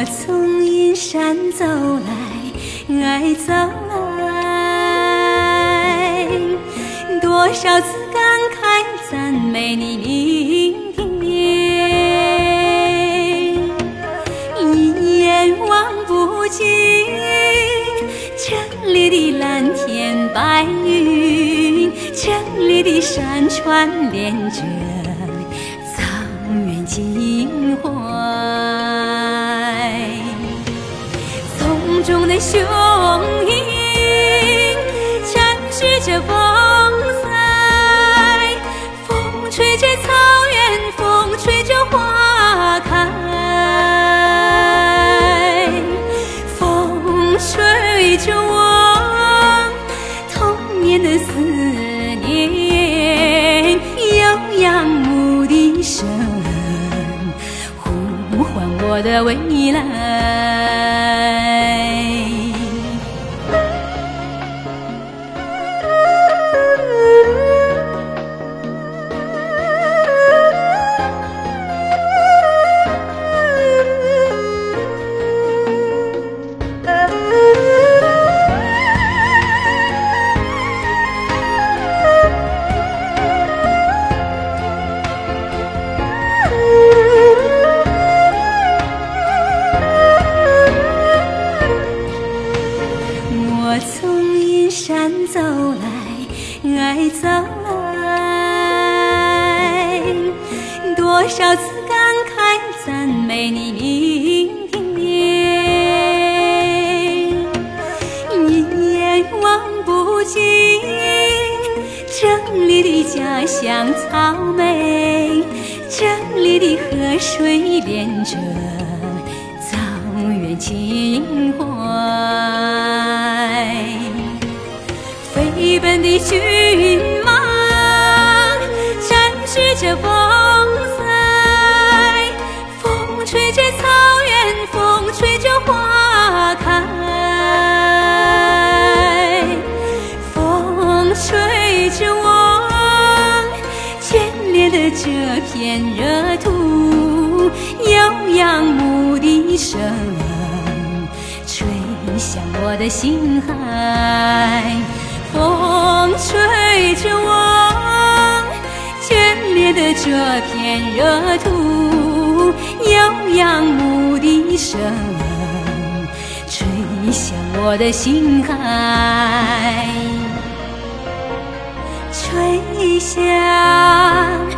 我从阴山走来，爱走来，多少次感慨赞美你明天，一眼望不尽这里的蓝天白云，这里的山川连着草原襟怀，中的雄鹰展示着风采，风吹着草原，风吹着花开，风吹着我童年的思念，悠扬牧笛声呼唤我的未来。我从阴山走来，爱走来，多少次感慨赞美你明天，一眼望不尽这里的家乡草莓，这里的河水连着草原情怀。骏马展示着风采，风吹着草原，风吹着花开，风吹着我眷恋的这片热土，悠扬牧笛声吹响我的心海。风吹着我眷恋的这片热土，悠扬牧笛声吹向我的心海，吹响。